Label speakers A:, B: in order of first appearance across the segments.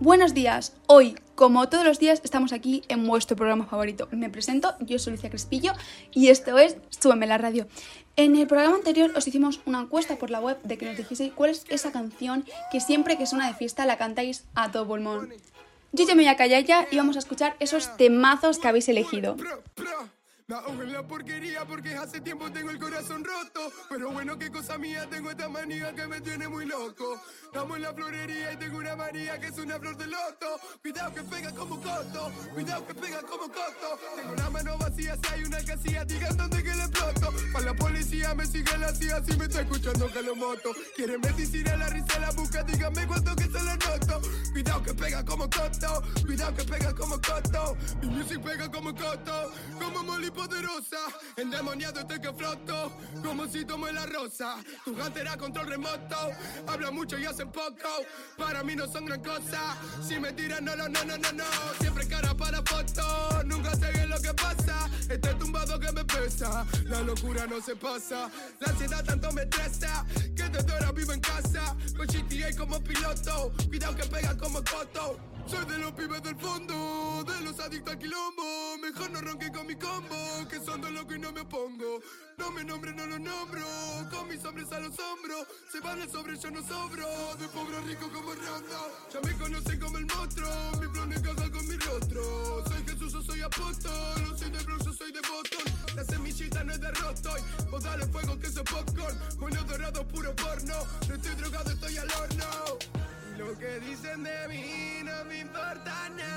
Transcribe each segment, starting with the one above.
A: Buenos días. Hoy, como todos los días, estamos aquí en vuestro programa favorito. Me presento, yo soy Lucia Crespillo y esto es Súbeme la radio. En el programa anterior os hicimos una encuesta por la web de que nos dijisteis cuál es esa canción que siempre que suena de fiesta la cantáis a todo pulmón. Yo ya me voy a callar ya y vamos a escuchar esos temazos que habéis elegido.
B: Ahogo en la porquería porque hace tiempo tengo el corazón roto. Pero bueno, qué cosa mía, tengo esta manía que me tiene muy loco. Estamos en la florería y tengo una María que es una flor de loto. Cuidado que pega como coto, cuidado que pega como coto. Tengo la mano vacía, si hay una casilla, digan dónde que le exploto. Para me sigue la CIA, si me está escuchando que lo moto. Quieren medicina, la risa la busca, díganme cuánto que se lo noto. Cuidado que pega como coto, cuidado que pega como coto. Mi music pega como coto, como Molly poderosa. Endemoniado estoy que floto, como si tomo la rosa. Tu era control remoto, habla mucho y hace poco. Para mí no son gran cosa. Si me tiran, no, no, no, no, no, no. Siempre cara para foto, nunca sé bien lo que pasa. Este tumbado que me pesa, la locura no se pasa. La ansiedad tanto me estresa, que desde ahora vivo en casa. Con GTA como piloto, cuidado que pega como coto. Soy de los pibes del fondo, de los adictos al quilombo. Mejor no ronque con mi combo, que son de loco y no me opongo. No me nombre, no lo nombro, con mis hombres a los hombros. Se van el sobre, yo no sobro, de pobre a rico como Rondo. Ya me conocen como el monstruo, mi flow no encaja con mi rostro. Soy Jesús, que soy popcorn. Bueno dorado, puro porno, no estoy drogado, estoy al horno. Lo que dicen de mí no me importa nada.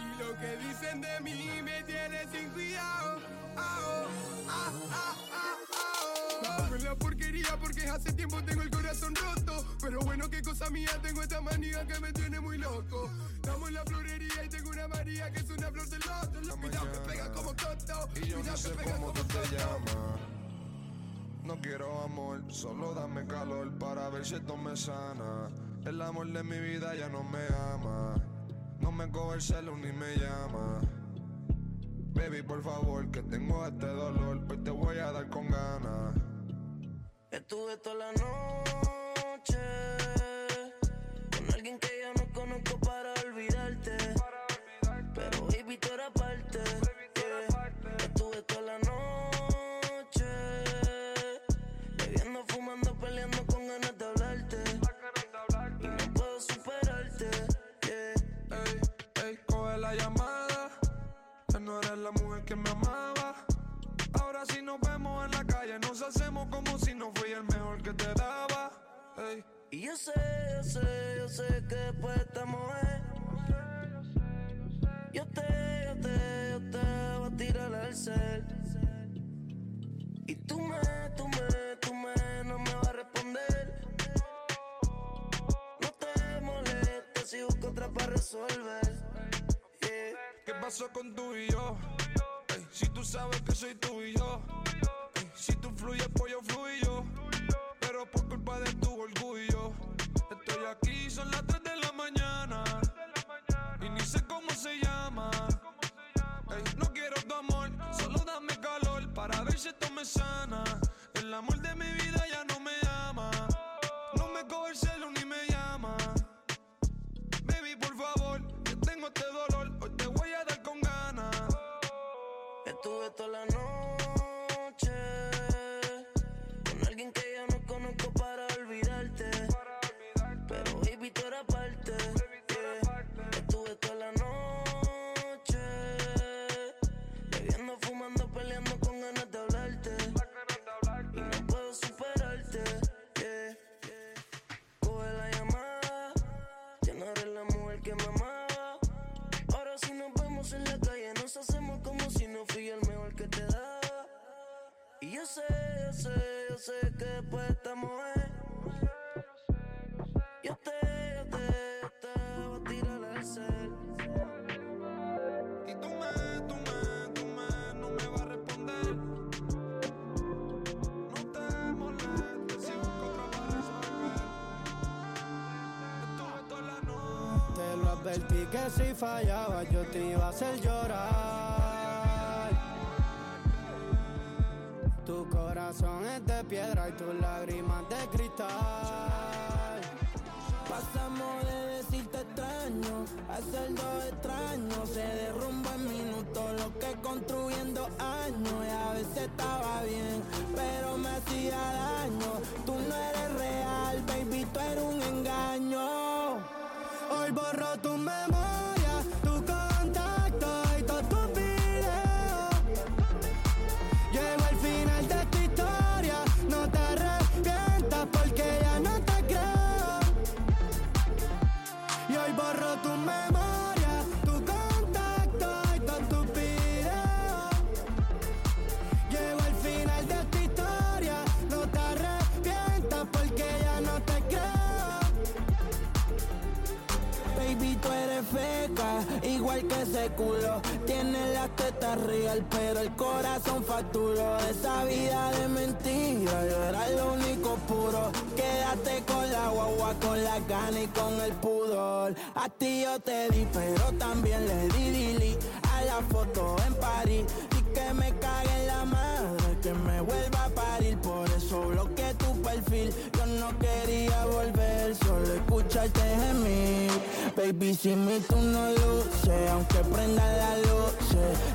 B: Y lo que dicen de mí me hace tiempo tengo el corazón roto. Pero bueno, qué cosa mía, tengo esta manía que me tiene muy loco. Estamos en la florería y tengo una María que es una flor de loto. Cuidado que pega como coto.
C: Y yo no sé cómo tú te llamas. No quiero amor, solo dame calor para ver si esto me sana. El amor de mi vida ya no me ama. No me coge el celu ni me llama. Baby, por favor, que tengo este dolor, pues te voy a dar con ganas.
D: Estuve toda la noche con alguien que yo no conozco para olvidarte. Pero baby, tú parte. Estuve toda la noche bebiendo, fumando, peleando con ganas de hablarte. Y no puedo superarte. yeah.
C: Ey, ey, coge la llamada. Ya no eres la mujer que me amaba.
D: Yo sé, yo sé, yo sé que después de esta mujer Yo te, yo te, yo te voy a tirar al cel Y tú me, tú me, tú me, no me vas a responder No te molestes si busco otra para resolver yeah.
C: ¿Qué pasó con tú y yo? Si tú sabes que soy tú y yo. Si tú fluyes, pues yo fluyo. Son las 3 de la mañana. Y ni sé cómo se llama. No quiero tu amor, solo dame calor para ver si esto me sana. El amor de mi vida que te
D: daba. Y yo sé, yo sé, yo sé que después de esta mujer Yo te, yo te, yo te voy a tirar al cel
C: Y tú me, tú me, tú me, no me vas a responder. No te molestes si busco otra para resolver. Estuve toda la noche.
E: Te lo advertí que si fallaba yo te iba a hacer llorar. corazón es de piedra y tus lágrimas de cristal. Pasamos de decirte extraño a ser dos extraños. Se derrumba en minutos lo que construyendo años. Y a veces estaba bien, pero me hacía daño. Tú no eres real, baby, tú eres un engaño. Hoy borro tu mente. Culo. Tienes las tetas real, pero el corazón facturó. Esa vida de mentira, yo era lo único puro. Quédate con la guagua, con la gana y con el pudor. A ti yo te di, pero también le di dili a la foto en París. Y que me cague en la madre, que me vuelva a parir. Por eso bloqueé tu perfil. Yo no quería volver, Baby, si mi tú no luces, aunque prenda la luz,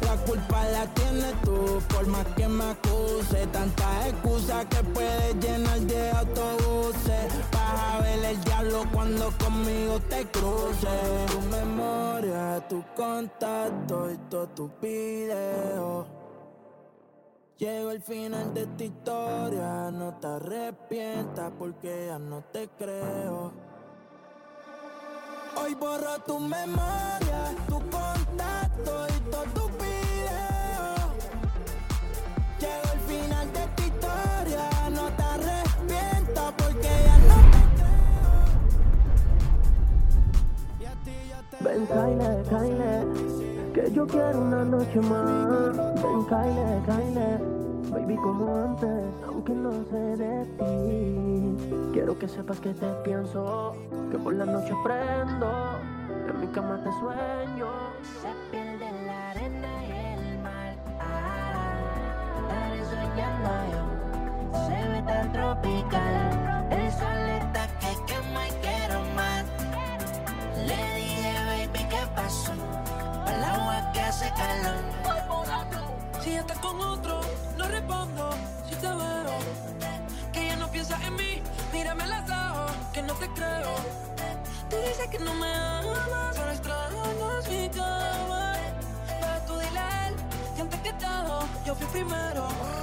E: la culpa la tienes tú, por más que me acuse. Tantas excusas que puedes llenar de autobuses. Vas a ver el diablo cuando conmigo te cruces. Tu memoria, tu contacto y todos tus videos. Llego al final de esta historia, no te arrepientas porque ya no te creo. Hoy borro tu memoria, tu contacto y todos tus videos. Llego al final de esta historia, no te arrepientas porque ya no te creo. Y a ti yo te
F: Ven, Kyle, Kyle, que yo quiero una noche más. Ven, Kyle, Kyle, baby como antes, aunque no sé de ti. Quiero que sepas que te pienso, que por la noche prendo, en mi cama te sueño.
G: Se pierde la arena y el mar. Ah, estaré soñando yo. Se ve tan tropical. Que
H: no me amas, solo extrañas mi cama. Pero tú dile a él, que antes que todo, yo fui primero.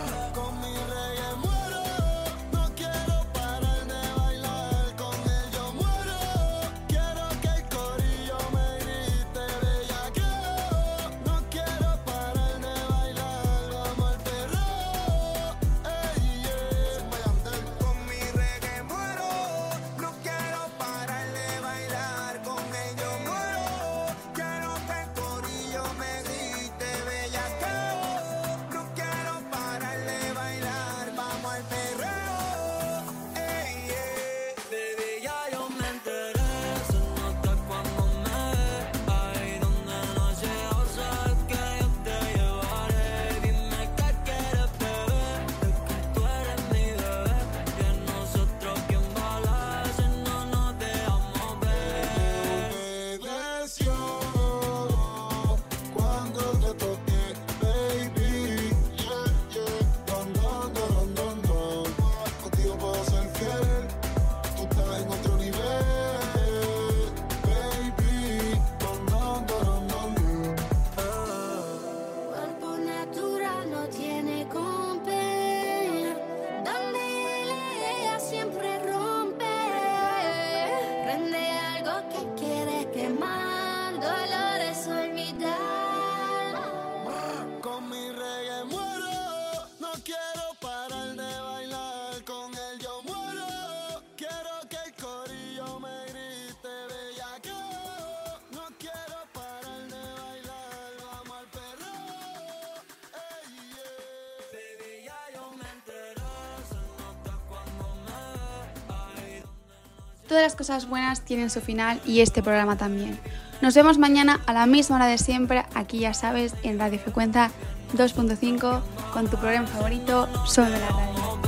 A: Todas las cosas buenas tienen su final y este programa también. Nos vemos mañana a la misma hora de siempre, aquí ya sabes, en Radio Frecuencia 2.5, con tu programa favorito, Sobre la Radio.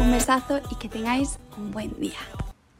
A: Un besazo y que tengáis un buen día.